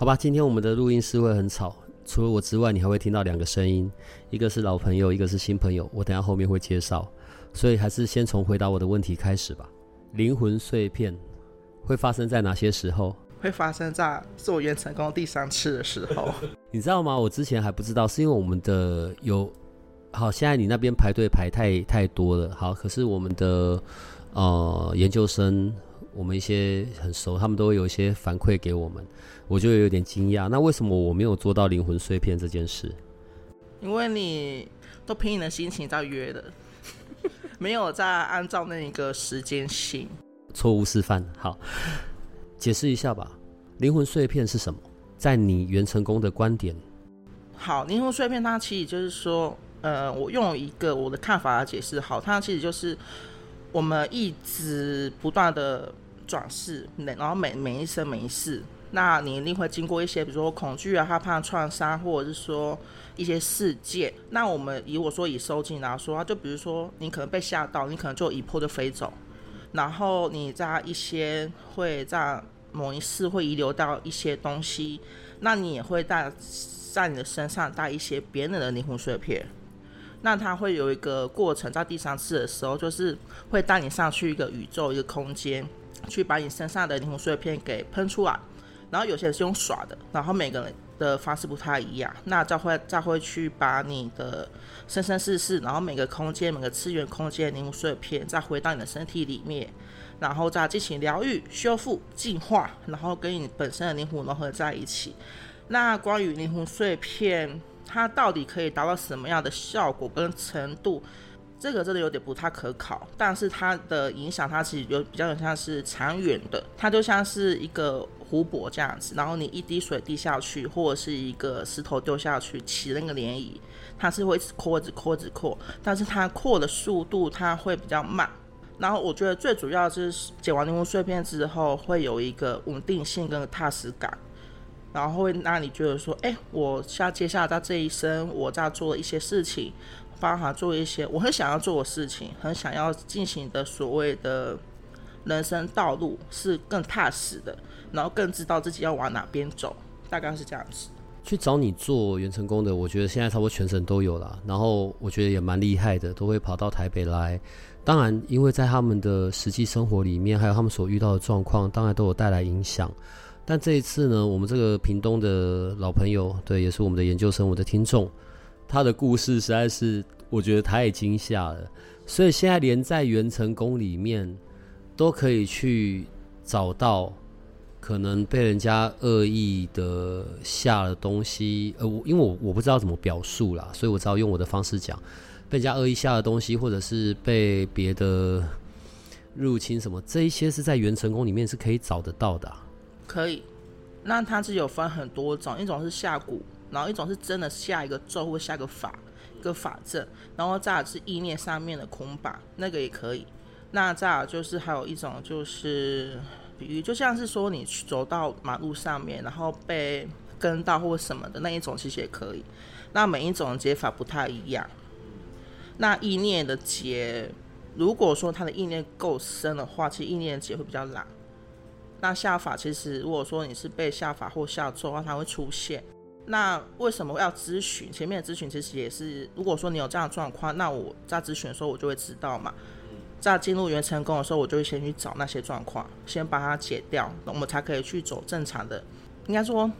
好吧，今天我们的录音室会很吵，除了我之外，你还会听到两个声音，一个是老朋友，一个是新朋友。我等下后面会介绍，所以还是先从回答我的问题开始吧。灵魂碎片会发生在哪些时候？会发生在做元成功第三次的时候。你知道吗？我之前还不知道，是因为我们的有好，现在你那边排队排太太多了。好，可是我们的呃研究生，我们一些很熟，他们都会有一些反馈给我们。我就有点惊讶，那为什么我没有做到灵魂碎片这件事？因为你都凭你的心情在约的，没有在按照那一个时间性。错误示范，好，解释一下吧。灵魂碎片是什么？在你袁成功的观点。好，灵魂碎片它其实就是说，呃，我用一个我的看法来解释。好，它其实就是我们一直不断的转世，每然后每每一生每一世。那你一定会经过一些，比如说恐惧啊、害怕、创伤，或者是说一些事件。那我们以我说以收进来说，就比如说你可能被吓到，你可能就一波就飞走。然后你在一些会在某一世会遗留到一些东西，那你也会带在你的身上带一些别人的灵魂碎片。那它会有一个过程，在第三次的时候，就是会带你上去一个宇宙一个空间，去把你身上的灵魂碎片给喷出来。然后有些人是用耍的，然后每个人的方式不太一样，那再会再会去把你的生生世世，然后每个空间每个次元空间灵魂碎片再回到你的身体里面，然后再进行疗愈、修复、净化，然后跟你本身的灵魂融合在一起。那关于灵魂碎片，它到底可以达到什么样的效果跟程度？这个真的有点不太可考，但是它的影响，它其实有比较像是长远的，它就像是一个。湖泊这样子，然后你一滴水滴下去，或者是一个石头丢下去，起那个涟漪，它是会一直扩、一直扩、一直扩，但是它扩的速度它会比较慢。然后我觉得最主要就是解完灵魂碎片之后，会有一个稳定性跟踏实感，然后会让你觉得说，哎，我下接下来在这一生，我在做一些事情，包含做一些我很想要做的事情，很想要进行的所谓的人生道路是更踏实的。然后更知道自己要往哪边走，大概是这样子。去找你做元成功的，我觉得现在差不多全省都有了。然后我觉得也蛮厉害的，都会跑到台北来。当然，因为在他们的实际生活里面，还有他们所遇到的状况，当然都有带来影响。但这一次呢，我们这个屏东的老朋友，对，也是我们的研究生，我的听众，他的故事实在是我觉得太惊吓了。所以现在连在元成功里面都可以去找到。可能被人家恶意的下了东西，呃，我因为我我不知道怎么表述啦，所以我只好用我的方式讲，被人家恶意下了东西，或者是被别的入侵什么，这一些是在元成功里面是可以找得到的。可以，那它是有分很多种，一种是下蛊，然后一种是真的下一个咒或下个法，一个法阵，然后再来是意念上面的捆绑，那个也可以。那再来就是还有一种就是。比喻就像是说你去走到马路上面，然后被跟到或什么的那一种，其实也可以。那每一种解法不太一样。那意念的结，如果说他的意念够深的话，其实意念的结会比较难。那下法其实如果说你是被下法或下咒的话，它会出现。那为什么要咨询？前面的咨询其实也是，如果说你有这样的状况，那我在咨询的时候我就会知道嘛。在进入元成功的时候，我就会先去找那些状况，先把它解掉，那我们才可以去走正常的，应该说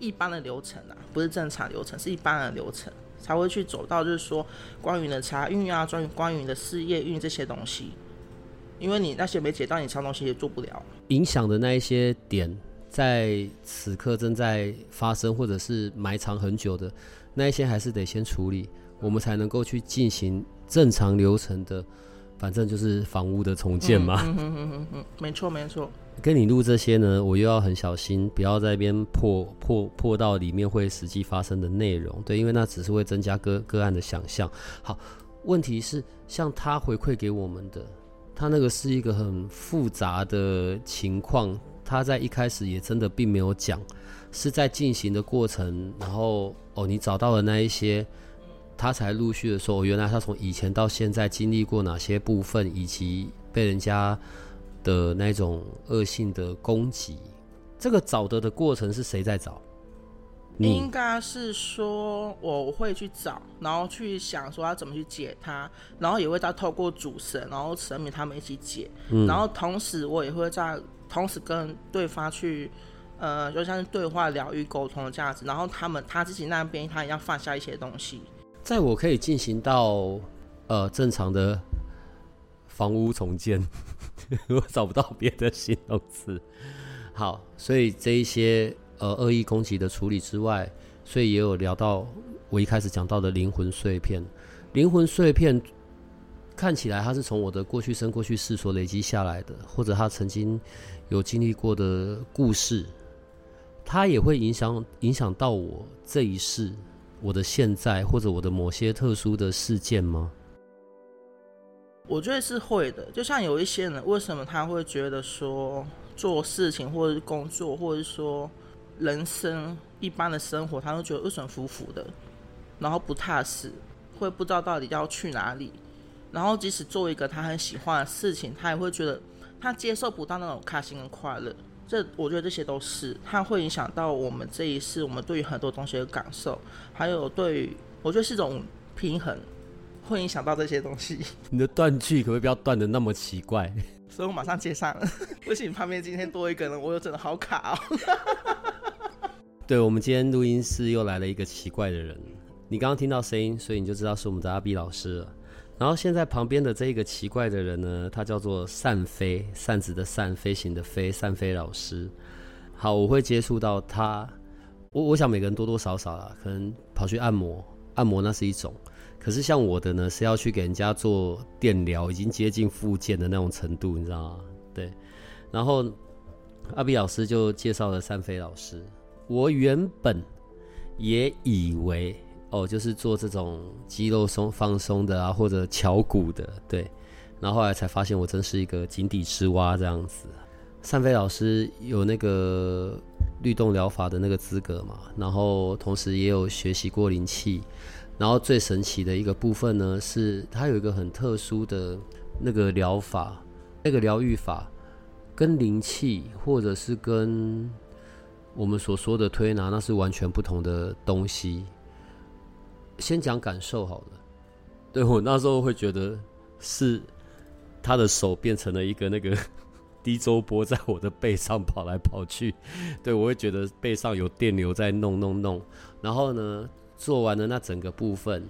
一般的流程啊，不是正常流程，是一般的流程，才会去走到就是说关于你的财运啊，关于关于你的事业运这些东西，因为你那些没解到，你其他东西也做不了。影响的那一些点，在此刻正在发生，或者是埋藏很久的那一些，还是得先处理，我们才能够去进行正常流程的。反正就是房屋的重建嘛。嗯嗯嗯嗯嗯，没错没错。跟你录这些呢，我又要很小心，不要在那边破破破到里面会实际发生的内容。对，因为那只是会增加个个案的想象。好，问题是像他回馈给我们的，他那个是一个很复杂的情况，他在一开始也真的并没有讲，是在进行的过程，然后哦，你找到了那一些，他才陆续的说，哦，原来他从以前到现在经历过哪些部分，以及被人家。的那种恶性的攻击，这个找的的过程是谁在找？应该是说我会去找，然后去想说要怎么去解它，然后也会再透过主神，然后神明他们一起解，嗯、然后同时我也会在同时跟对方去，呃，就像是对话、疗愈、沟通的这样子，然后他们他自己那边他也要放下一些东西，在我可以进行到呃正常的房屋重建。我找不到别的形容词。好，所以这一些呃恶意攻击的处理之外，所以也有聊到我一开始讲到的灵魂碎片。灵魂碎片看起来它是从我的过去生、过去世所累积下来的，或者他曾经有经历过的故事，它也会影响影响到我这一世、我的现在，或者我的某些特殊的事件吗？我觉得是会的，就像有一些人，为什么他会觉得说做事情，或者是工作，或者是说人生一般的生活，他都觉得二顺服服的，然后不踏实，会不知道到底要去哪里。然后即使做一个他很喜欢的事情，他也会觉得他接受不到那种开心跟快乐。这我觉得这些都是，他会影响到我们这一世，我们对于很多东西的感受，还有对于我觉得是一种平衡。会影响到这些东西。你的断句可不可以不要断的那么奇怪？所以我马上接上了。不行，旁边今天多一个人，我又真的好卡哦。对，我们今天录音室又来了一个奇怪的人。你刚刚听到声音，所以你就知道是我们的阿 B 老师了。然后现在旁边的这一个奇怪的人呢，他叫做善飞，扇子的扇，飞行的飞，善飞老师。好，我会接触到他。我我想每个人多多少少啦，可能跑去按摩，按摩那是一种。可是像我的呢，是要去给人家做电疗，已经接近复健的那种程度，你知道吗？对。然后阿 B 老师就介绍了善飞老师。我原本也以为哦，就是做这种肌肉松放松的啊，或者敲骨的，对。然后后来才发现，我真是一个井底之蛙这样子。善飞老师有那个律动疗法的那个资格嘛，然后同时也有学习过灵气。然后最神奇的一个部分呢，是它有一个很特殊的那个疗法，那个疗愈法跟灵气或者是跟我们所说的推拿，那是完全不同的东西。先讲感受好了，对，我那时候会觉得是他的手变成了一个那个 低周波在我的背上跑来跑去，对，我会觉得背上有电流在弄弄弄，然后呢，做完了那整个部分，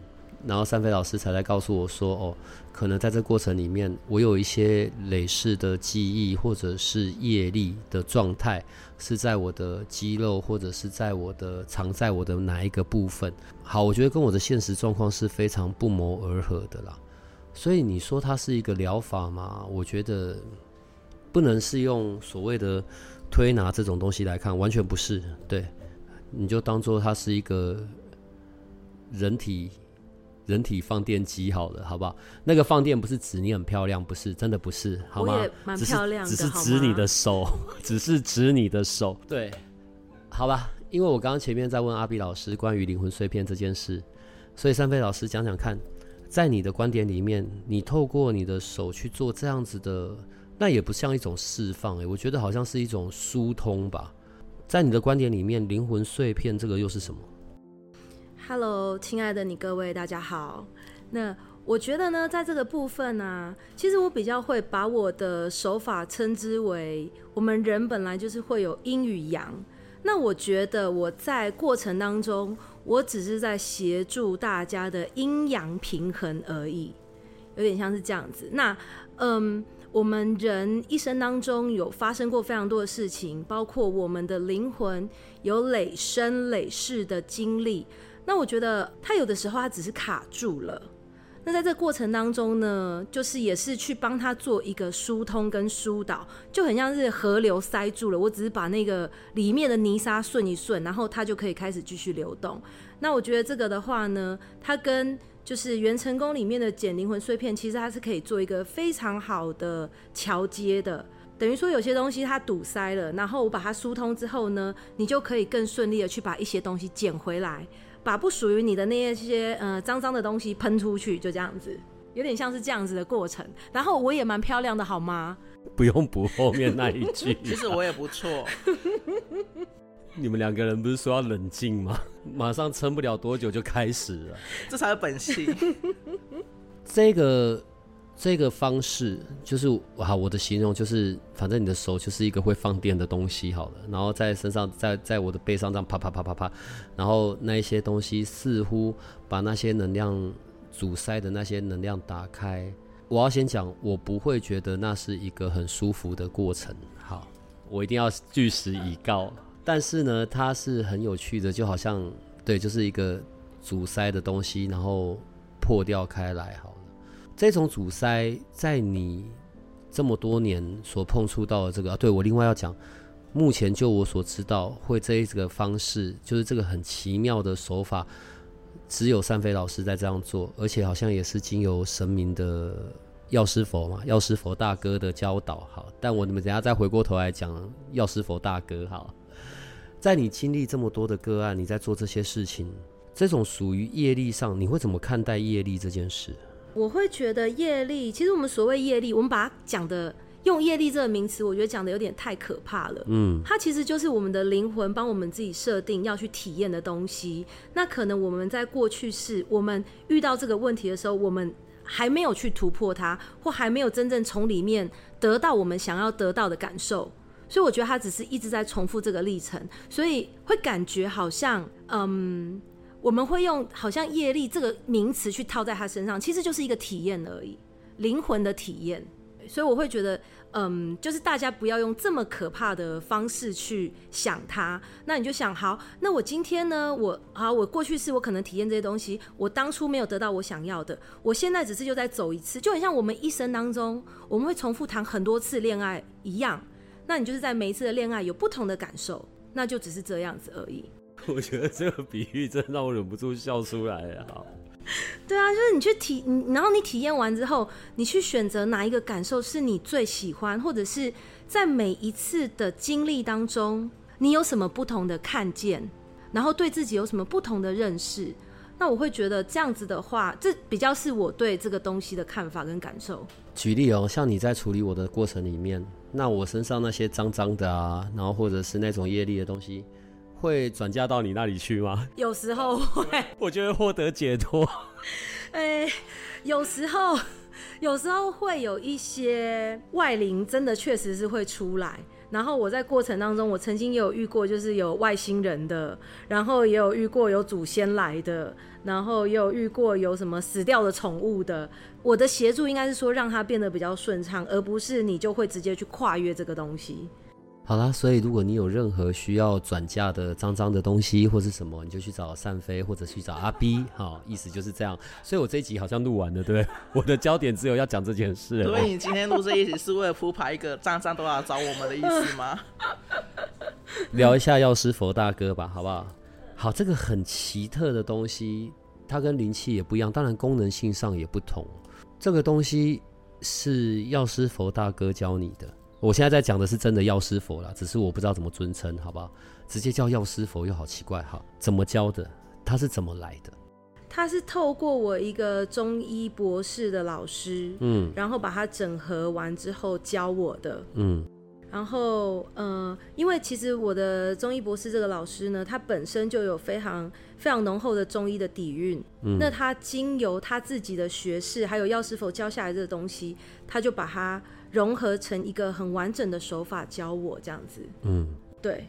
然后三飞老师才来告诉我说：“哦，可能在这过程里面，我有一些累世的记忆或者是业力的状态，是在我的肌肉或者是在我的藏在我的哪一个部分。”好，我觉得跟我的现实状况是非常不谋而合的啦。所以你说它是一个疗法吗？我觉得不能是用所谓的推拿这种东西来看，完全不是。对，你就当做它是一个。人体，人体放电机好了，好不好？那个放电不是指你很漂亮，不是，真的不是，好吗？我也蛮漂亮的，只是，只是指你的手，只是指你的手，对，好吧？因为我刚刚前面在问阿 B 老师关于灵魂碎片这件事，所以三飞老师讲讲看，在你的观点里面，你透过你的手去做这样子的，那也不像一种释放，欸，诶，我觉得好像是一种疏通吧。在你的观点里面，灵魂碎片这个又是什么？Hello，亲爱的你各位，大家好。那我觉得呢，在这个部分呢、其实我比较会把我的手法称之为，我们人本来就是会有阴与阳。那我觉得我在过程当中，我只是在协助大家的阴阳平衡而已，有点像是这样子。那嗯，我们人一生当中有发生过非常多的事情，包括我们的灵魂有累生累世的经历。那我觉得他有的时候他只是卡住了，那在这过程当中呢，就是也是去帮他做一个疏通跟疏导，就很像是河流塞住了，我只是把那个里面的泥沙顺一顺，然后它就可以开始继续流动。那我觉得这个的话呢，它跟就是元成功里面的减灵魂碎片，其实它是可以做一个非常好的桥接的。等于说有些东西它堵塞了，然后我把它疏通之后呢，你就可以更顺利的去把一些东西捡回来。把不属于你的那些些呃脏脏的东西喷出去，就这样子，有点像是这样子的过程。然后我也蛮漂亮的，好吗？不用补后面那一句。其实我也不错。你们两个人不是说要冷静吗？马上撑不了多久就开始了，这才是本性。这个。这个方式就是好，我的形容就是，反正你的手就是一个会放电的东西好了，然后在身上，在在我的背上这样啪啪啪啪啪，然后那一些东西似乎把那些能量阻塞的那些能量打开。我要先讲，我不会觉得那是一个很舒服的过程。好，我一定要据实以告。但是呢，它是很有趣的，就好像对，就是一个阻塞的东西，然后破掉开来，好。这种阻塞，在你这么多年所碰触到的这个，啊、对我另外要讲，目前就我所知道，会这一个方式，就是这个很奇妙的手法，只有善飞老师在这样做，而且好像也是经由神明的药师佛嘛，药师佛大哥的教导。好，但我你们等下再回过头来讲药师佛大哥。好，在你经历这么多的个案，你在做这些事情，这种属于业力上，你会怎么看待业力这件事？我会觉得业力，其实我们所谓业力，我们把它讲的用业力这个名词，我觉得讲的有点太可怕了。嗯，它其实就是我们的灵魂帮我们自己设定要去体验的东西。那可能我们在过去是我们遇到这个问题的时候，我们还没有去突破它，或还没有真正从里面得到我们想要得到的感受。所以我觉得它只是一直在重复这个历程，所以会感觉好像嗯。我们会用好像业力这个名词去套在他身上，其实就是一个体验而已，灵魂的体验。所以我会觉得，嗯，就是大家不要用这么可怕的方式去想它。那你就想，好，那我今天呢，我好，我过去是我可能体验这些东西，我当初没有得到我想要的，我现在只是就再走一次，就很像我们一生当中我们会重复谈很多次恋爱一样。那你就是在每一次的恋爱有不同的感受，那就只是这样子而已。我觉得这个比喻真的让我忍不住笑出来了。好，对啊，就是你去体，然后你体验完之后，你去选择哪一个感受是你最喜欢，或者是在每一次的经历当中，你有什么不同的看见，然后对自己有什么不同的认识。那我会觉得这样子的话，这比较是我对这个东西的看法跟感受。举例哦，像你在处理我的过程里面，那我身上那些脏脏的啊，然后或者是那种业力的东西。会转嫁到你那里去吗？有时候会，我就会获得解脱。哎，有时候，有时候会有一些外灵，真的确实是会出来。然后我在过程当中，我曾经也有遇过，就是有外星人的，然后也有遇过有祖先来的，然后也有遇过有什么死掉的宠物的。我的协助应该是说，让它变得比较顺畅，而不是你就会直接去跨越这个东西。好啦，所以如果你有任何需要转嫁的脏脏的东西或是什么，你就去找善飞或者去找阿 B，好，意思就是这样。所以我这一集好像录完了，对不对？我的焦点只有要讲这件事。所以你今天录这一集是为了铺排一个脏脏都要找我们的意思吗？聊一下药师佛大哥吧，好不好？好，这个很奇特的东西，它跟灵气也不一样，当然功能性上也不同。这个东西是药师佛大哥教你的。我现在在讲的是真的药师佛啦，只是我不知道怎么尊称，好不好？直接叫药师佛又好奇怪哈。怎么教的？他是怎么来的？他是透过我一个中医博士的老师，嗯，然后把它整合完之后教我的，嗯。然后，呃，因为其实我的中医博士这个老师呢，他本身就有非常非常浓厚的中医的底蕴，嗯，那他经由他自己的学识，还有药师佛教下来这个东西，他就把它融合成一个很完整的手法教我这样子，嗯，对。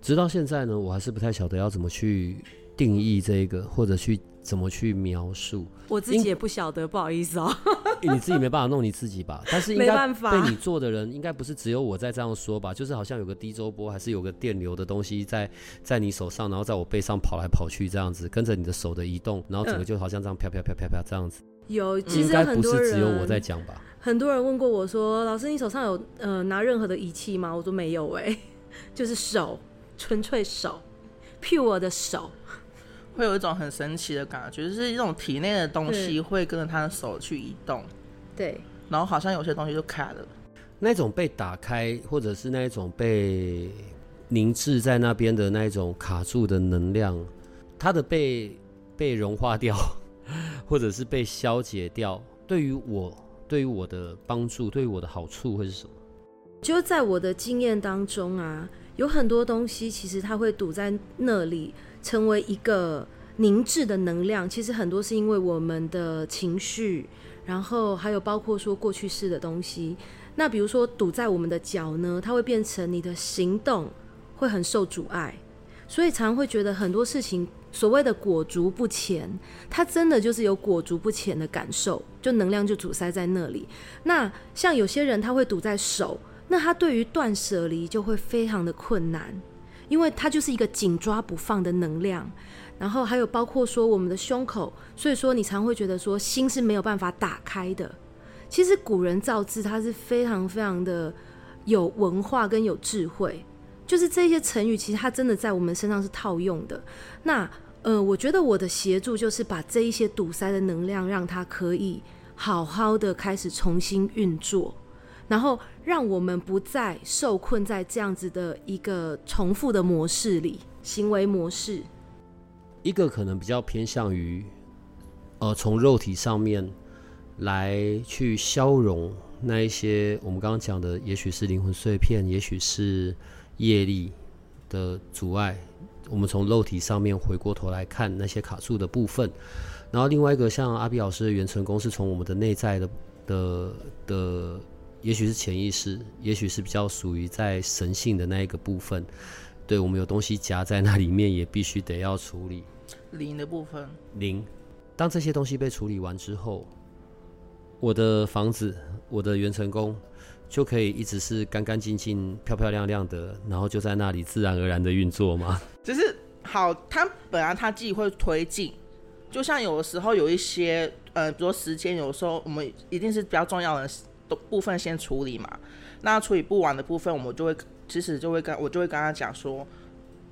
直到现在呢，我还是不太晓得要怎么去定义这个，或者去。怎么去描述？我自己也不晓得，不好意思哦。你自己没办法弄你自己吧？但是应该被你做的人，应该不是只有我在这样说吧？就是好像有个低周波，还是有个电流的东西在在你手上，然后在我背上跑来跑去这样子，跟着你的手的移动，然后整个就好像这样飘飘飘飘飘这样子。有，其实应该很多人不是只有我在讲吧？很多人问过我说：“老师，你手上有呃拿任何的仪器吗？”我说没有、欸，哎，就是手，纯粹手，pure 的手，会有一种很神奇的感觉，就是一种体内的东西会跟着他的手去移动，对，然后好像有些东西就卡了。那种被打开，或者是那种被凝滞在那边的那一种卡住的能量，它的被被融化掉，或者是被消解掉，对于我，对于我的帮助，对于我的好处会是什么？就在我的经验当中啊，有很多东西其实它会堵在那里，成为一个凝滞的能量。其实很多是因为我们的情绪，然后还有包括说过去式的东西。那比如说堵在我们的脚呢，它会变成你的行动会很受阻碍，所以常会觉得很多事情所谓的裹足不前，它真的就是有裹足不前的感受，就能量就阻塞在那里。那像有些人他会堵在手，那他对于断舍离就会非常的困难，因为它就是一个紧抓不放的能量。然后还有包括说我们的胸口，所以说你常会觉得说心是没有办法打开的。其实古人造字，他是非常非常的有文化跟有智慧，就是这些成语，其实它真的在我们身上是套用的。那呃，我觉得我的协助就是把这一些堵塞的能量，让它可以好好的开始重新运作，然后让我们不再受困在这样子的一个重复的模式里，行为模式。一个可能比较偏向于，呃，从肉体上面。来去消融那一些我们刚刚讲的，也许是灵魂碎片，也许是业力的阻碍。我们从肉体上面回过头来看那些卡住的部分，然后另外一个像阿比老师的元成功，是从我们的内在的的的，也许是潜意识，也许是比较属于在神性的那一个部分。对，我们有东西夹在那里面，也必须得要处理灵的部分。灵，当这些东西被处理完之后。我的房子，我的元成功，就可以一直是干干净净、漂漂亮亮的，然后就在那里自然而然的运作吗？就是好，它本来它自己会推进，就像有的时候有一些，呃，比如说时间，有时候我们一定是比较重要的部分先处理嘛，那处理不完的部分，我们就会其实就会跟我就会跟他讲说，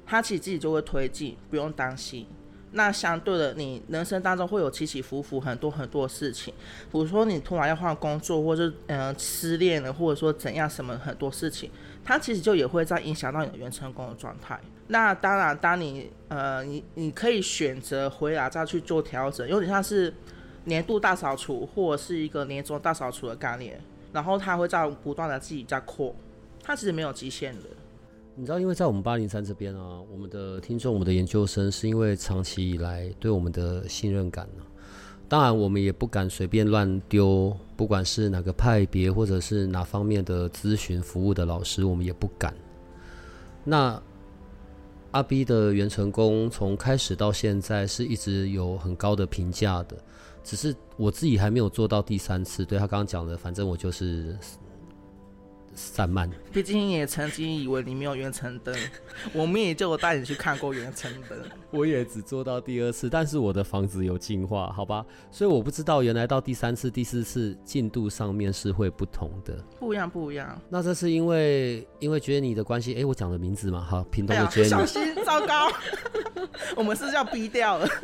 他其实自己就会推进，不用担心。那相对的，你人生当中会有起起伏伏很多很多事情，比如说你突然要换工作，或者嗯、失恋了，或者说怎样什么很多事情，它其实就也会在影响到你的原成功的状态。那当然，当你呃你你可以选择回来再去做调整，有点像是年度大扫除或者是一个年终大扫除的概念，然后它会在不断的自己在扩，它其实没有极限的。你知道，因为在我们八零三这边啊，我们的听众、我们的研究生，是因为长期以来对我们的信任感呢、当然，我们也不敢随便乱丢，不管是哪个派别或者是哪方面的咨询服务的老师，我们也不敢。那阿 B 的元成功从开始到现在是一直有很高的评价的，只是我自己还没有做到第三次。对他刚刚讲的，反正我就是。散漫，毕竟也曾经以为你没有元成灯，我们也就带你去看过元成灯。我也只做到第二次，但是我的房子有进化，好吧？所以我不知道原来到第三次、第四次进度上面是会不同的，不一样，不一样。那这是因为因为觉得你的关系，哎、欸，我讲的名字嘛，好，屏东的觉得你、哎、小心，糟糕，我们是要逼掉了。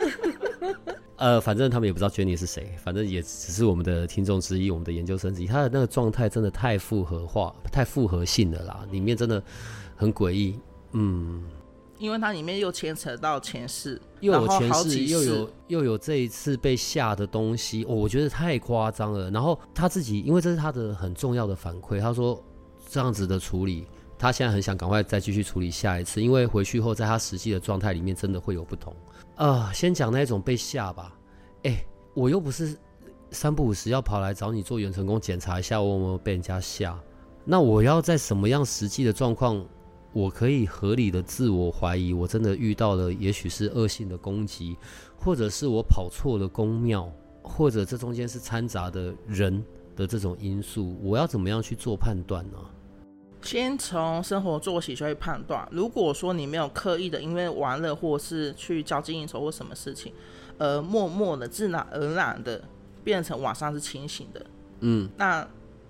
呃，反正他们也不知道 Jenny 是谁，反正也只是我们的听众之一，我们的研究生之一。他的那个状态真的太复合化、太复合性的啦，里面真的很诡异。嗯，因为它里面又牵扯到前世，又有前世，又有又有这一次被吓的东西，哦，我觉得太夸张了。然后他自己，因为这是他的很重要的反馈，他说这样子的处理，他现在很想赶快再继续处理下一次，因为回去后在他实际的状态里面真的会有不同。啊、呃，先讲那种被吓吧。我又不是三不五时要跑来找你做远程工检查一下，我有没有被人家吓？那我要在什么样实际的状况，我可以合理的自我怀疑，我真的遇到了，也许是恶性的攻击，或者是我跑错了宫庙，或者这中间是掺杂的人的这种因素，我要怎么样去做判断呢？先从生活作息去判断。如果说你没有刻意的，因为玩乐或是去交际应酬或什么事情，而默默的、自然而然的变成晚上是清醒的。嗯，那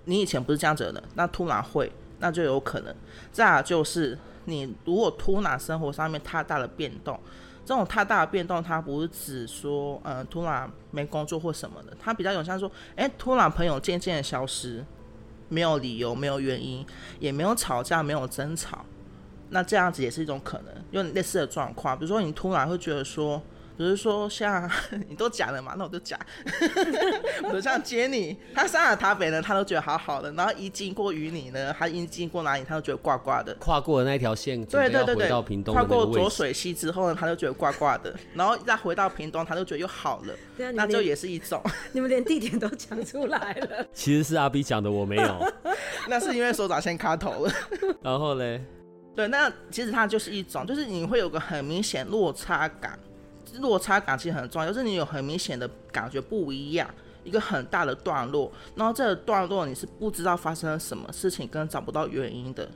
你以前不是这样子的人，那突然会，那就有可能。再就是你如果突然生活上面太大的变动，这种太大的变动，它不是指说，嗯、呃，突然没工作或什么的，它比较有像说，哎、突然朋友渐渐的消失，没有理由，没有原因，也没有吵架，没有争吵，那这样子也是一种可能，有类似的状况，比如说你突然会觉得说。比如说像 你都讲了嘛，那我就讲。比如像杰尼，他上了台北呢，他都觉得好好的，然后一经过于你呢，他一经过哪里，他都觉得挂挂的。跨过了那条线，对对对对，到屏东跨过浊水溪之后呢，他就觉得挂挂的，然后再回到屏东，他就觉得又好了。对啊那就也是一种。你们连地点都讲出来了。其实是阿 B 讲的，我没有。那是因为所长先卡头了。然后嘞？对，那其实它就是一种，就是你会有个很明显落差感。落差感其实很重要，就是你有很明显的感觉不一样，一个很大的段落，然后这个段落你是不知道发生了什么事情，跟找不到原因的，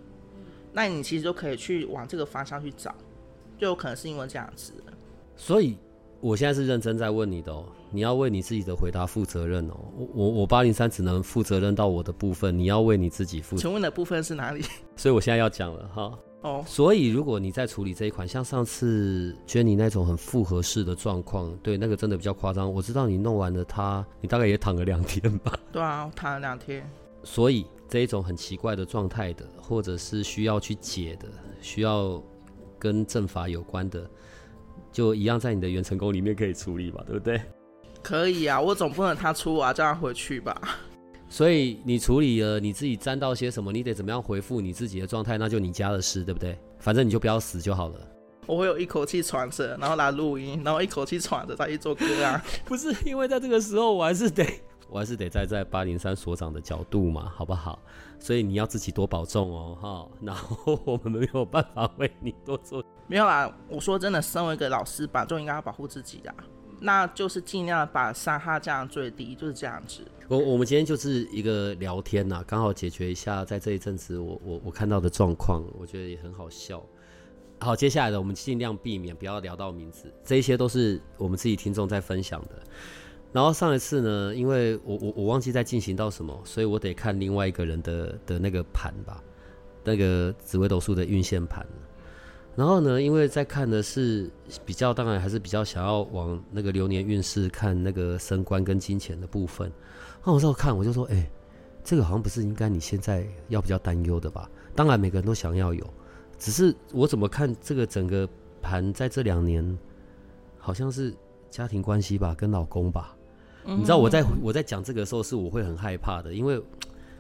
那你其实就可以去往这个方向去找，就有可能是因为这样子。所以我现在是认真在问你的哦，你要为你自己的回答负责任哦。我我我八零三只能负责任到我的部分，你要为你自己负责。请问的部分是哪里？所以我现在要讲了哈。哦，oh. 所以如果你在处理这一款，像上次 Jenny 那种很复合式的状况，对，那个真的比较夸张。我知道你弄完了它，你大概也躺了两天吧？对啊，我躺了两天。所以这一种很奇怪的状态的，或者是需要去解的，需要跟阵法有关的，就一样在你的原成功里面可以处理吧？对不对？可以啊，我总不能他出啊，叫他回去吧。所以你处理了你自己沾到些什么，你得怎么样回复你自己的状态，那就你家的事，对不对？反正你就不要死就好了。我会有一口气喘着，然后来录音，然后一口气喘着再去做歌啊。不是因为在这个时候，我还是得，我还是得站在八零三所长的角度嘛，好不好？所以你要自己多保重哦，哈。然后我们没有办法为你多做。没有啦，我说真的，身为一个老师吧，就应该要保护自己的。那就是尽量把伤害降到最低，就是这样子。我我们今天就是一个聊天呐，刚好解决一下在这一阵子我我我看到的状况，我觉得也很好笑。好，接下来的我们尽量避免不要聊到名字，这一些都是我们自己听众在分享的。然后上一次呢，因为我我我忘记在进行到什么，所以我得看另外一个人的的那个盘吧，那个紫微斗数的运线盘。然后呢，因为在看的是比较，当然还是比较想要往那个流年运势看那个升官跟金钱的部分。那我这样看，我就说，哎、欸，这个好像不是应该你现在要比较担忧的吧？当然每个人都想要有，只是我怎么看这个整个盘在这两年，好像是家庭关系吧，跟老公吧。嗯、你知道我在我在讲这个的时候，是我会很害怕的，因为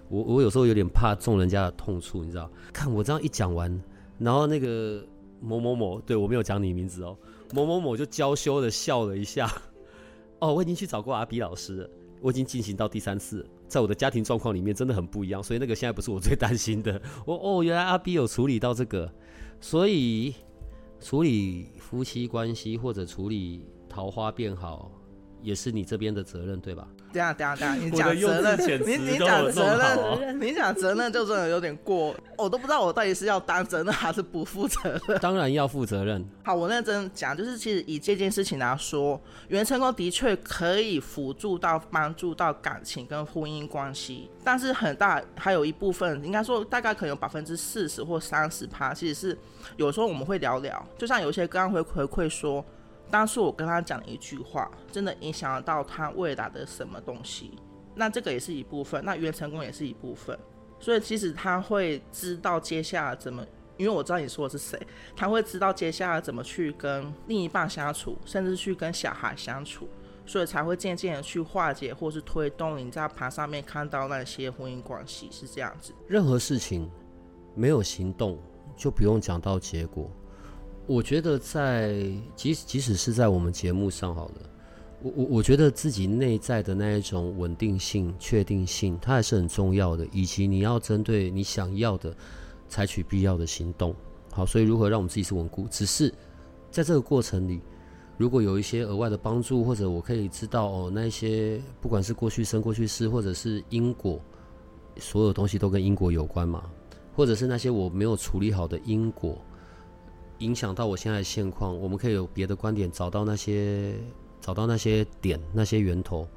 我我有时候有点怕中人家的痛处，你知道？看我这样一讲完，然后那个。某某某，对，我没有讲你名字哦。某某某就娇羞的笑了一下。哦，我已经去找过阿比老师了，我已经进行到第三次，在我的家庭状况里面真的很不一样，所以那个现在不是我最担心的。我哦，原来阿 B 有处理到这个，所以处理夫妻关系或者处理桃花变好，也是你这边的责任，对吧？等下等下等下，你讲责任，你你讲责任，你讲责任就真的有点过，我都不知道我到底是要担责任还是不负责任。当然要负责任。好，我认真讲，就是其实以这件事情来说，原成功的确可以辅助到、帮助到感情跟婚姻关系，但是很大还有一部分，应该说大概可能有百分之四十或三十趴，其实是有时候我们会聊聊，就像有些刚刚回回馈说。当时我跟他讲一句话，真的影响到他未来的什么东西，那这个也是一部分，那原成功也是一部分，所以其实他会知道接下来怎么，因为我知道你说的是谁，他会知道接下来怎么去跟另一半相处，甚至去跟小孩相处，所以才会渐渐的去化解或是推动你在盘上面看到那些婚姻关系是这样子。任何事情没有行动，就不用讲到结果。我觉得在即即使是在我们节目上好了，我我我觉得自己内在的那一种稳定性、确定性，它还是很重要的，以及你要针对你想要的采取必要的行动。好，所以如何让我们自己是稳固？只是在这个过程里，如果有一些额外的帮助，或者我可以知道哦，那些不管是过去生、过去世，或者是因果，所有东西都跟因果有关嘛，或者是那些我没有处理好的因果。影响到我现在的现况，我们可以有别的观点，找到那些找到那些点、那些源头，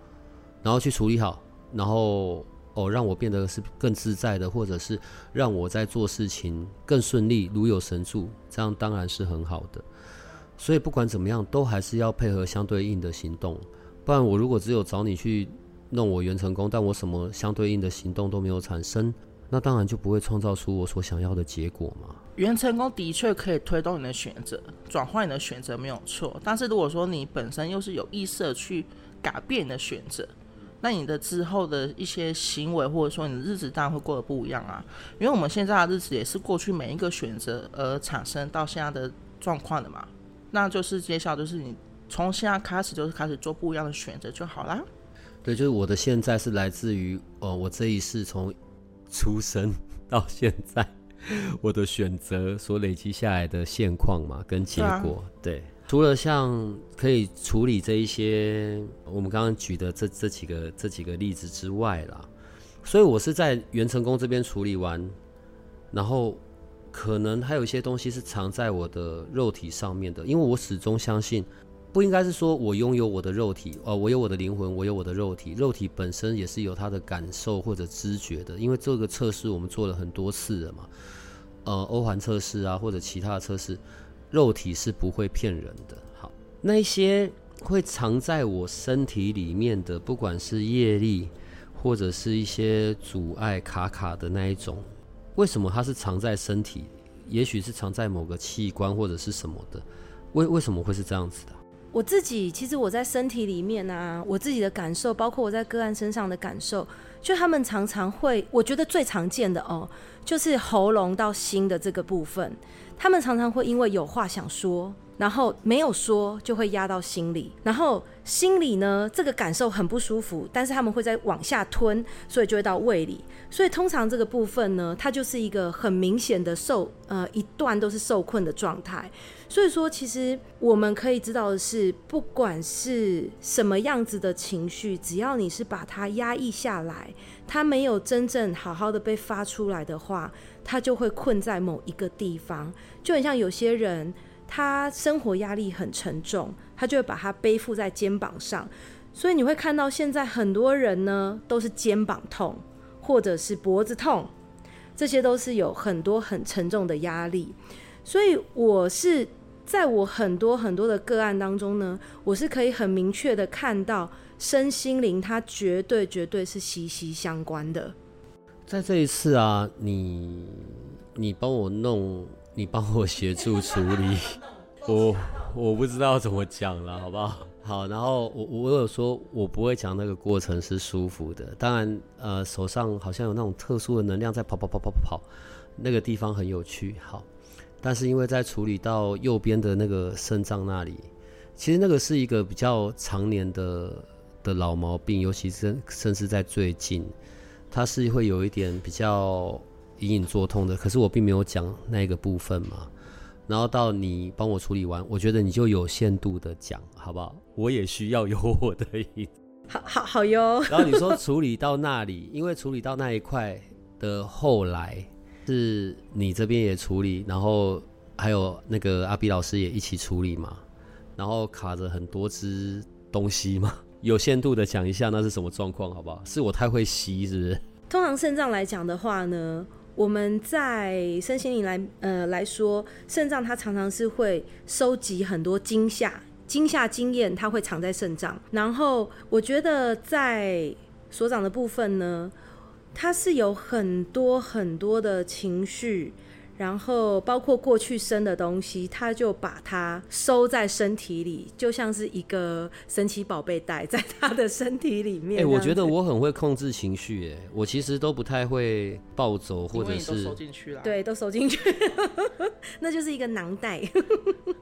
然后去处理好，然后哦让我变得是更自在的，或者是让我在做事情更顺利，如有神助，这样当然是很好的。所以不管怎么样，都还是要配合相对应的行动，不然我如果只有找你去弄我元成功，但我什么相对应的行动都没有产生，那当然就不会创造出我所想要的结果嘛。元成功的确可以推动你的选择，转换你的选择没有错。但是如果说你本身又是有意识的去改变你的选择，那你的之后的一些行为或者说你的日子当然会过得不一样啊。因为我们现在的日子也是过去每一个选择而产生到现在的状况的嘛。那就是接下来就是你从现在开始就是开始做不一样的选择就好啦。对，就是我的现在是来自于呃，我这一世从出生到现在 我的选择所累积下来的现况嘛，跟结果。对，啊、对，除了像可以处理这一些我们刚刚举的这这几个这几个例子之外啦，所以我是在元成功这边处理完，然后。可能还有一些东西是藏在我的肉体上面的，因为我始终相信，不应该是说我拥有我的肉体，哦，我有我的灵魂，我有我的肉体，肉体本身也是有它的感受或者知觉的。因为这个测试我们做了很多次了嘛，呃，欧环测试啊，或者其他的测试，肉体是不会骗人的。好，那些会藏在我身体里面的，不管是业力或者是一些阻碍卡卡的那一种。为什么它是藏在身体？也许是藏在某个器官或者是什么的？为为什么会是这样子的？我自己其实我在身体里面啊，我自己的感受，包括我在个案身上的感受，就他们常常会，我觉得最常见的哦，就是喉咙到心的这个部分，他们常常会因为有话想说。然后没有说，就会压到心里，然后心里呢，这个感受很不舒服，但是他们会再往下吞，所以就会到胃里。所以通常这个部分呢，它就是一个很明显的受呃一段都是受困的状态。所以说，其实我们可以知道的是，不管是什么样子的情绪，只要你是把它压抑下来，它没有真正好好的被发出来的话，它就会困在某一个地方，就很像有些人。他生活压力很沉重，他就会把它背负在肩膀上，所以你会看到现在很多人呢都是肩膀痛，或者是脖子痛，这些都是有很多很沉重的压力。所以我是在我很多很多的个案当中呢，我是可以很明确的看到身心灵它绝对绝对是息息相关的。在这一次啊，你你帮我弄。你帮我协助处理，我我不知道怎么讲了，好不好？好，然后我我有说，我不会讲那个过程是舒服的。当然，呃，手上好像有那种特殊的能量在跑跑跑跑跑跑，那个地方很有趣。好，但是因为在处理到右边的那个肾脏那里，其实那个是一个比较常年的的老毛病，尤其是甚至在最近，它是会有一点比较。隐隐作痛的，可是我并没有讲那个部分嘛。然后到你帮我处理完，我觉得你就有限度的讲，好不好？我也需要有我的意。好好好哟。然后你说处理到那里，因为处理到那一块的后来是你这边也处理，然后还有那个阿比老师也一起处理嘛。然后卡着很多只东西嘛，有限度的讲一下那是什么状况，好不好？是我太会吸，是不是？通常肾脏来讲的话呢，我们在身心灵来呃来说，肾脏它常常是会收集很多惊吓、惊吓经验，它会藏在肾脏。然后我觉得在所长的部分呢，它是有很多很多的情绪。然后包括过去生的东西，他就把它收在身体里，就像是一个神奇宝贝袋在他的身体里面。哎、欸，我觉得我很会控制情绪，哎，我其实都不太会暴走，或者是都收进去了，对，都收进去，那就是一个囊袋，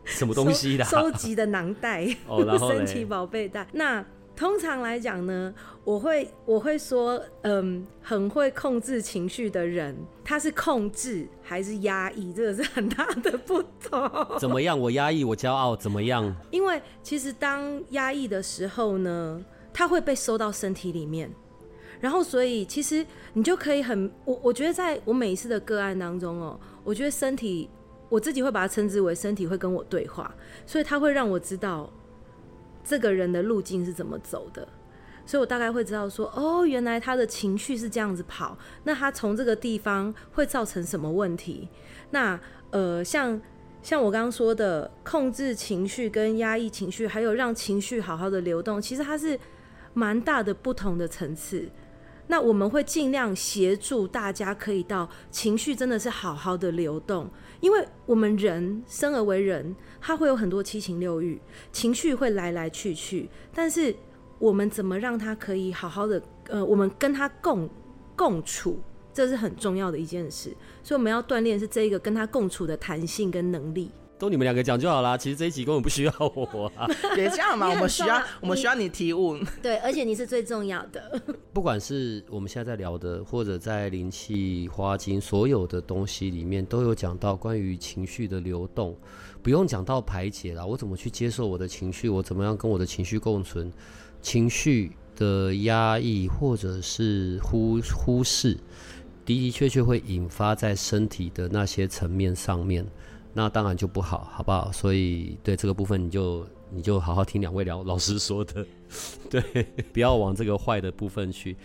什么东西的收，收集的囊袋，哦，然后神奇宝贝袋，那。通常来讲呢，我会我会说，嗯，很会控制情绪的人，他是控制还是压抑，这个是很大的不同。怎么样？我压抑，我骄傲，怎么样？因为其实当压抑的时候呢，他会被收到身体里面，然后所以其实你就可以很，我我觉得在我每一次的个案当中哦，我觉得身体，我自己会把它称之为身体会跟我对话，所以他会让我知道。这个人的路径是怎么走的？所以我大概会知道说，哦，原来他的情绪是这样子跑，那他从这个地方会造成什么问题？那呃，像像我刚刚说的，控制情绪跟压抑情绪，还有让情绪好好的流动，其实它是蛮大的不同的层次。那我们会尽量协助大家可以到情绪真的是好好的流动，因为我们人生而为人，他会有很多七情六欲，情绪会来来去去，但是我们怎么让他可以好好的，呃，我们跟他共共处，这是很重要的一件事，所以我们要锻炼是这一个跟他共处的弹性跟能力。都你们两个讲就好啦，其实这一集根本不需要我啊。别这样嘛，我们需要我们需要你提问。对，而且你是最重要的。不管是我们现在在聊的，或者在灵气花精所有的东西里面，都有讲到关于情绪的流动，不用讲到排解啦。我怎么去接受我的情绪？我怎么样跟我的情绪共存？情绪的压抑或者是忽忽视，的的确确会引发在身体的那些层面上面。那当然就不好，好不好？所以对这个部分，你就你就好好听两位聊老师说的，对，不要往这个坏的部分去。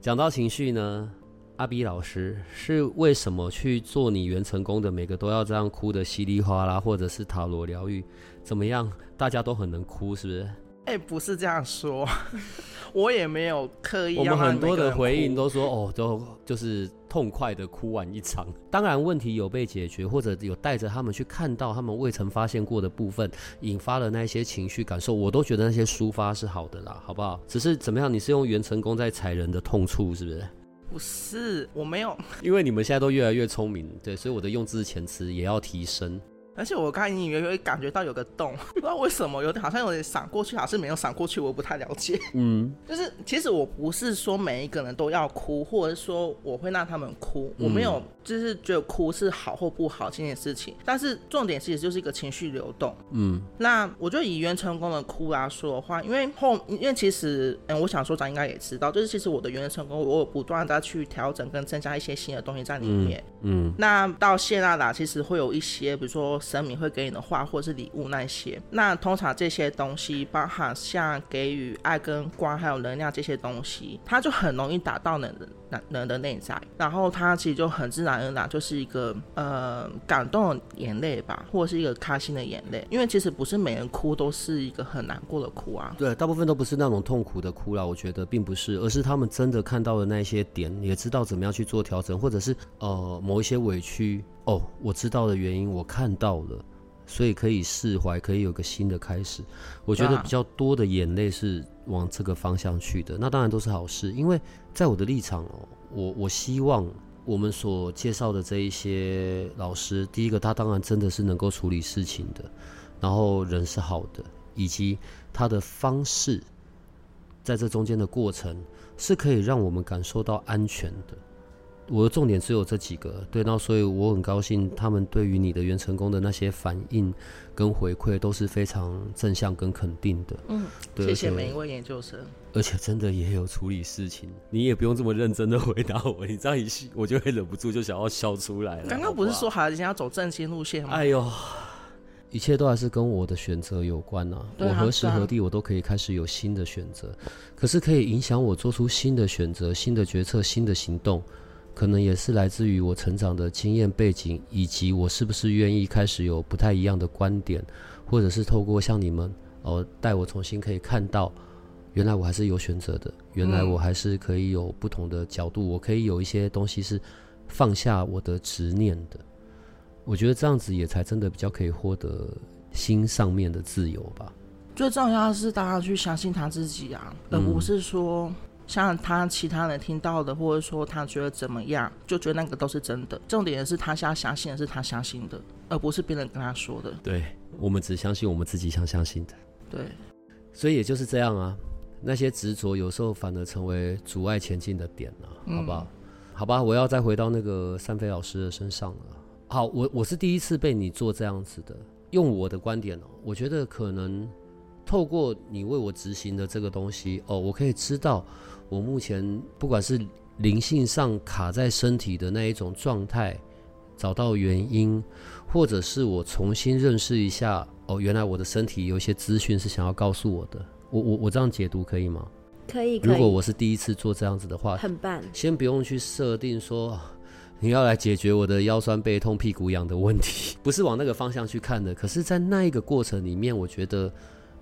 讲到情绪呢，阿比老师是为什么去做你原成功的每个都要这样哭的稀里哗啦，或者是塔罗疗愈，怎么样？大家都很能哭，是不是？哎、欸，不是这样说，我也没有刻意。我们很多的回应都说，哦，都就是痛快的哭完一场。当然，问题有被解决，或者有带着他们去看到他们未曾发现过的部分，引发了那些情绪感受，我都觉得那些抒发是好的啦，好不好？只是怎么样？你是用原成功在踩人的痛处，是不是？不是，我没有。因为你们现在都越来越聪明，对，所以我的用字遣词也要提升。而且我刚隐隐约约感觉到有个洞，不知道为什么有点好像有点闪过去，好像是没有闪过去，我不太了解。嗯，就是其实我不是说每一个人都要哭，或者是说我会让他们哭，我没有就是觉得哭是好或不好这件事情。但是重点其实就是一个情绪流动。嗯，那我觉得以原成功的哭来说的话，因为后因为其实嗯，我想说咱应该也知道，就是其实我的元成功，我有不断的去调整跟增加一些新的东西在里面。嗯，嗯那到现在啦，其实会有一些比如说。神明会给你的话，或是礼物那些，那通常这些东西，包含像给予爱跟光，还有能量这些东西，它就很容易打到人的人人的内在，然后他其实就很自然而然就是一个呃感动的眼泪吧，或者是一个开心的眼泪，因为其实不是每人哭都是一个很难过的哭啊，对，大部分都不是那种痛苦的哭啦，我觉得并不是，而是他们真的看到了那些点，也知道怎么样去做调整，或者是呃某一些委屈。哦，我知道的原因，我看到了，所以可以释怀，可以有个新的开始。我觉得比较多的眼泪是往这个方向去的，那当然都是好事。因为在我的立场哦，我我希望我们所介绍的这一些老师，第一个他当然真的是能够处理事情的，然后人是好的，以及他的方式，在这中间的过程是可以让我们感受到安全的。我的重点只有这几个，对，那所以我很高兴，他们对于你的原成功的那些反应跟回馈都是非常正向跟肯定的。嗯，对，谢谢每一位研究生。而且真的也有处理事情，你也不用这么认真的回答我，你这样一笑，我就会忍不住就想要笑出来了。刚刚不是说好像要走正经路线吗？哎呦，一切都还是跟我的选择有关呐、啊。我何时何地我都可以开始有新的选择，可是可以影响我做出新的选择、新的决策、新的行动。可能也是来自于我成长的经验背景，以及我是不是愿意开始有不太一样的观点，或者是透过像你们哦带我重新可以看到，原来我还是有选择的，原来我还是可以有不同的角度，我可以有一些东西是放下我的执念的。我觉得这样子也才真的比较可以获得心上面的自由吧。最重要的是大家去相信他自己啊，而不是说。像他其他人听到的，或者说他觉得怎么样，就觉得那个都是真的。重点是他现在相信的是他相信的，而不是别人跟他说的。对，我们只相信我们自己想相信的。对，所以也就是这样啊。那些执着有时候反而成为阻碍前进的点啊，好不好？嗯、好吧，我要再回到那个三飞老师的身上了。好，我我是第一次被你做这样子的。用我的观点哦，我觉得可能透过你为我执行的这个东西哦，我可以知道。我目前不管是灵性上卡在身体的那一种状态，找到原因，或者是我重新认识一下，哦，原来我的身体有一些资讯是想要告诉我的。我我我这样解读可以吗？可以。可以。如果我是第一次做这样子的话，很棒。先不用去设定说你要来解决我的腰酸背痛、屁股痒的问题，不是往那个方向去看的。可是，在那一个过程里面，我觉得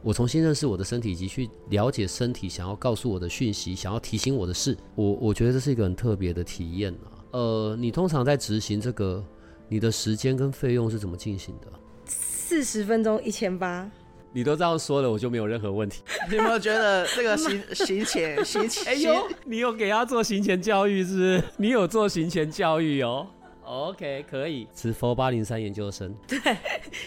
我重新认识我的身体，以及去了解身体想要告诉我的讯息、想要提醒我的事，我我觉得这是一个很特别的体验啊。呃，你通常在执行这个，你的时间跟费用是怎么进行的？四十分钟一千八。你都这样说了，我就没有任何问题。你有没有觉得这个行 行前行前？哎呦，你有给他做行前教育是不是？你有做行前教育哦。OK，可以。此佛八零三研究生。对，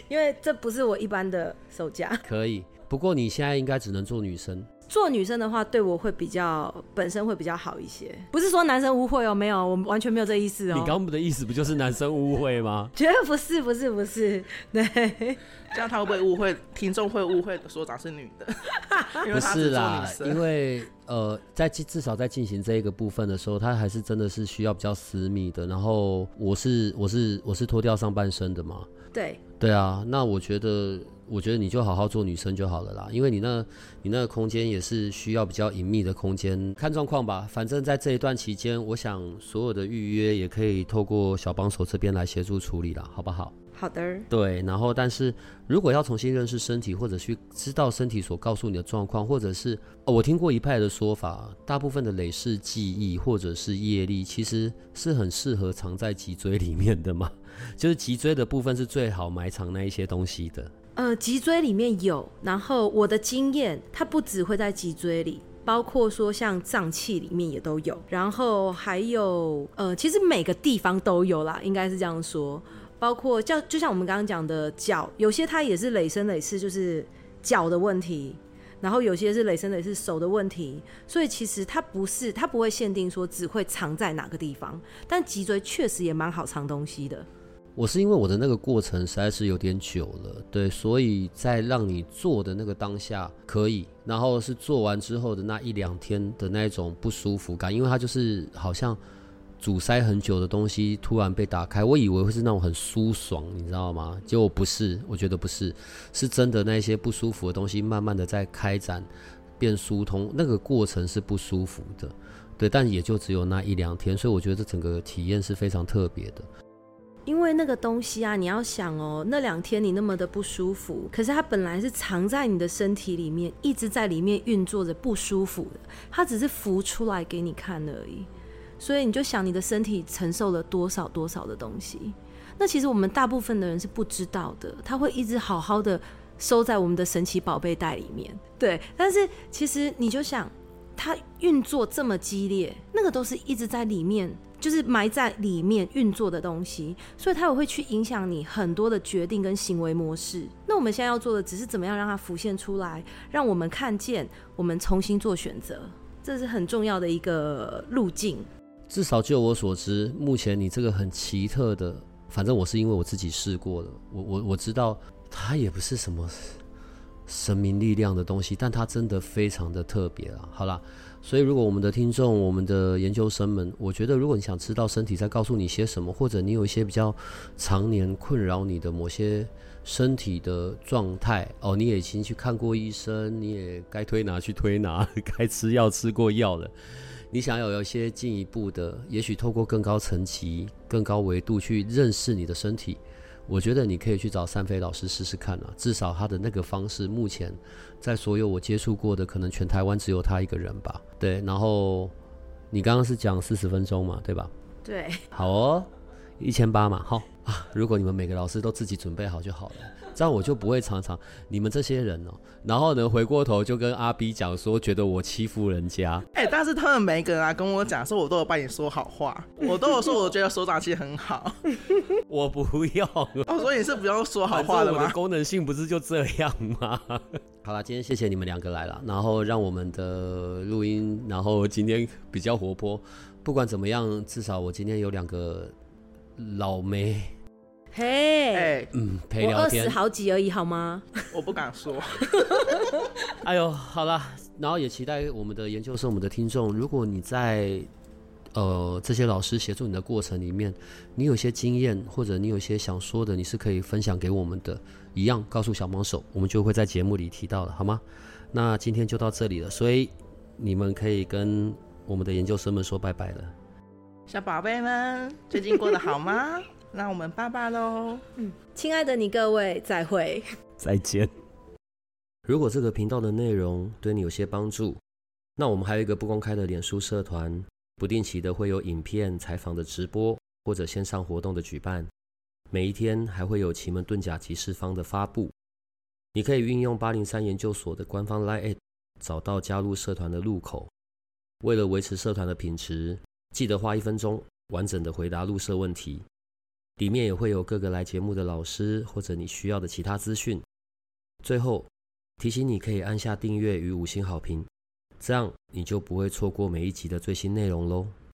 因为这不是我一般的售价。可以，不过你现在应该只能做女生。做女生的话，对我会比较本身会比较好一些。不是说男生误会哦，没有，我完全没有这意思哦。你刚刚的意思不就是男生误会吗？绝对不是，不是，不是。对。这样他会不会误会？听众会误会所长是女的？不是啦，因为呃，在至少在进行这一个部分的时候，他还是真的是需要比较私密的。然后我是我是我是脱掉上半身的嘛。对。对啊，那我觉得我觉得你就好好做女生就好了啦，因为你那你那个空间也是需要比较隐秘的空间，看状况吧。反正在这一段期间，我想所有的预约也可以透过小帮手这边来协助处理啦，好不好？好的，对，然后但是如果要重新认识身体，或者去知道身体所告诉你的状况，或者是哦，我听过一派的说法，大部分的累世记忆或者是业力，其实是很适合藏在脊椎里面的嘛，就是脊椎的部分是最好埋藏那一些东西的。呃，脊椎里面有，然后我的经验，它不只会在脊椎里，包括说像脏器里面也都有，然后还有呃，其实每个地方都有啦，应该是这样说。包括叫就像我们刚刚讲的脚，有些它也是累生累世，就是脚的问题；然后有些是累生累世手的问题。所以其实它不是，它不会限定说只会藏在哪个地方。但脊椎确实也蛮好藏东西的。我是因为我的那个过程实在是有点久了，对，所以在让你做的那个当下可以，然后是做完之后的那一两天的那种不舒服感，因为它就是好像。阻塞很久的东西突然被打开，我以为会是那种很舒爽，你知道吗？结果不是，我觉得不是，是真的那些不舒服的东西慢慢的在开展，变疏通，那个过程是不舒服的，对，但也就只有那一两天，所以我觉得这整个体验是非常特别的。因为那个东西啊，你要想哦，那两天你那么的不舒服，可是它本来是藏在你的身体里面，一直在里面运作着不舒服的，它只是浮出来给你看而已。所以你就想你的身体承受了多少多少的东西，那其实我们大部分的人是不知道的，他会一直好好的收在我们的神奇宝贝袋里面，对。但是其实你就想，它运作这么激烈，那个都是一直在里面，就是埋在里面运作的东西，所以它也会去影响你很多的决定跟行为模式。那我们现在要做的只是怎么样让它浮现出来，让我们看见，我们重新做选择，这是很重要的一个路径。至少就我所知，目前你这个很奇特的，反正我是因为我自己试过了，我我我知道它也不是什么神明力量的东西，但它真的非常的特别了。好啦，所以如果我们的听众、我们的研究生们，我觉得如果你想知道身体在告诉你些什么，或者你有一些比较常年困扰你的某些身体的状态，哦，你也已经去看过医生，你也该推拿 去推拿，该吃药吃过药了。你想要有一些进一步的，也许透过更高层级、更高维度去认识你的身体，我觉得你可以去找三飞老师试试看啊。至少他的那个方式，目前在所有我接触过的，可能全台湾只有他一个人吧。对，然后你刚刚是讲四十分钟嘛，对吧？对。好哦，一千八嘛，好啊。如果你们每个老师都自己准备好就好了。这样我就不会常常你们这些人哦，然后呢，回过头就跟阿 B 讲说，觉得我欺负人家。哎、欸，但是他们每一个人啊跟我讲说，我都有帮你说好话，我都有说我觉得所长其实很好。我不用哦，所以你是不用说好话的吗？我的功能性不是就这样吗？好了，今天谢谢你们两个来了，然后让我们的录音，然后今天比较活泼。不管怎么样，至少我今天有两个老妹。嘿，哎，嗯，陪聊天，我二十好几而已，好吗？我不敢说。哎呦，好了，然后也期待我们的研究生、我们的听众，如果你在呃这些老师协助你的过程里面，你有些经验或者你有些想说的，你是可以分享给我们的，一样告诉小帮手，我们就会在节目里提到了，好吗？那今天就到这里了，所以你们可以跟我们的研究生们说拜拜了。小宝贝们，最近过得好吗？那我们拜拜喽。嗯，亲爱的你各位，再会，再见。如果这个频道的内容对你有些帮助，那我们还有一个不公开的脸书社团，不定期的会有影片、采访的直播或者线上活动的举办，每一天还会有奇门遁甲集市方的发布。你可以运用八零三研究所的官方 LINE@ 找到加入社团的入口。为了维持社团的品质，记得花一分钟完整的回答入社问题。里面也会有各个来节目的老师或者你需要的其他资讯。最后提醒你可以按下订阅与五星好评，这样你就不会错过每一集的最新内容喽。